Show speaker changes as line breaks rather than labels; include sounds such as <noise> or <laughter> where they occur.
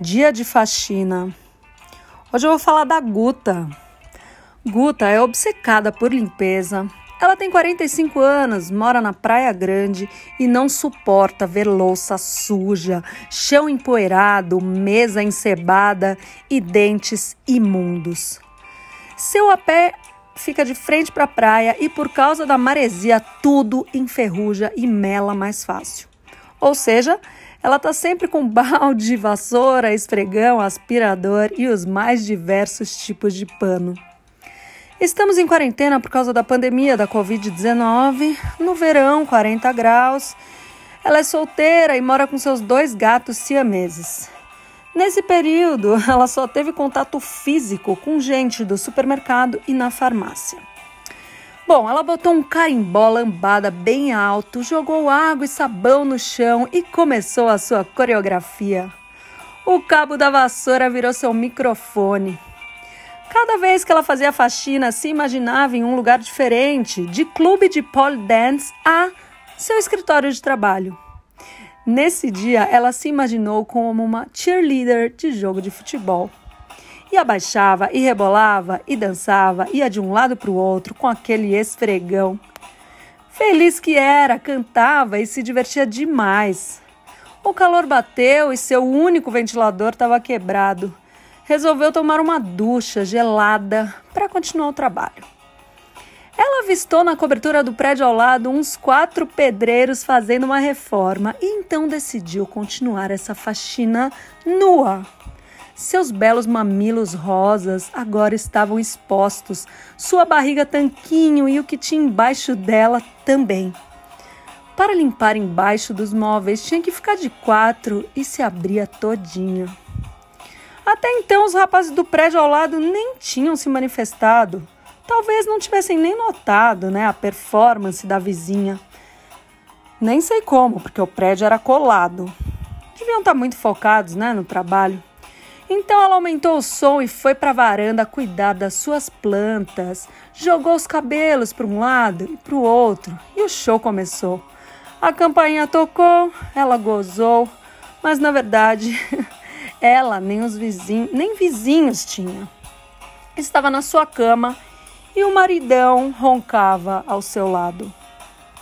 Dia de faxina. Hoje eu vou falar da Guta. Guta é obcecada por limpeza. Ela tem 45 anos, mora na Praia Grande e não suporta ver louça suja, chão empoeirado, mesa encebada e dentes imundos. Seu a pé fica de frente para a praia e por causa da maresia tudo enferruja e mela mais fácil. Ou seja, ela está sempre com <laughs> balde, vassoura, esfregão, aspirador e os mais diversos tipos de pano. Estamos em quarentena por causa da pandemia da Covid-19, no verão, 40 graus. Ela é solteira e mora com seus dois gatos siameses. Nesse período, <laughs> ela só teve contato físico com gente do supermercado e na farmácia. Bom, ela botou um carimbó lambada bem alto, jogou água e sabão no chão e começou a sua coreografia. O cabo da vassoura virou seu microfone. Cada vez que ela fazia faxina, se imaginava em um lugar diferente, de clube de pole dance a seu escritório de trabalho. Nesse dia, ela se imaginou como uma cheerleader de jogo de futebol. E abaixava, e rebolava, e dançava, ia de um lado para o outro com aquele esfregão. Feliz que era, cantava e se divertia demais. O calor bateu e seu único ventilador estava quebrado. Resolveu tomar uma ducha gelada para continuar o trabalho. Ela avistou na cobertura do prédio ao lado uns quatro pedreiros fazendo uma reforma e então decidiu continuar essa faxina nua. Seus belos mamilos rosas agora estavam expostos, sua barriga tanquinho e o que tinha embaixo dela também. Para limpar embaixo dos móveis tinha que ficar de quatro e se abria todinha. Até então os rapazes do prédio ao lado nem tinham se manifestado. Talvez não tivessem nem notado, né, a performance da vizinha. Nem sei como, porque o prédio era colado. Deviam estar muito focados, né, no trabalho. Então ela aumentou o som e foi para a varanda cuidar das suas plantas. Jogou os cabelos para um lado e para o outro e o show começou. A campainha tocou, ela gozou, mas na verdade <laughs> ela nem os vizinhos, nem vizinhos tinha. Estava na sua cama e o maridão roncava ao seu lado.